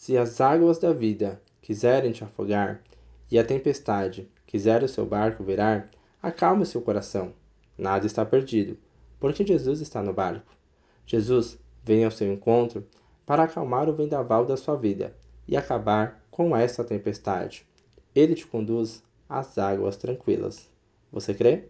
Se as águas da vida quiserem te afogar e a tempestade quiser o seu barco virar, acalme seu coração. Nada está perdido, porque Jesus está no barco. Jesus vem ao seu encontro para acalmar o vendaval da sua vida e acabar com essa tempestade. Ele te conduz às águas tranquilas. Você crê?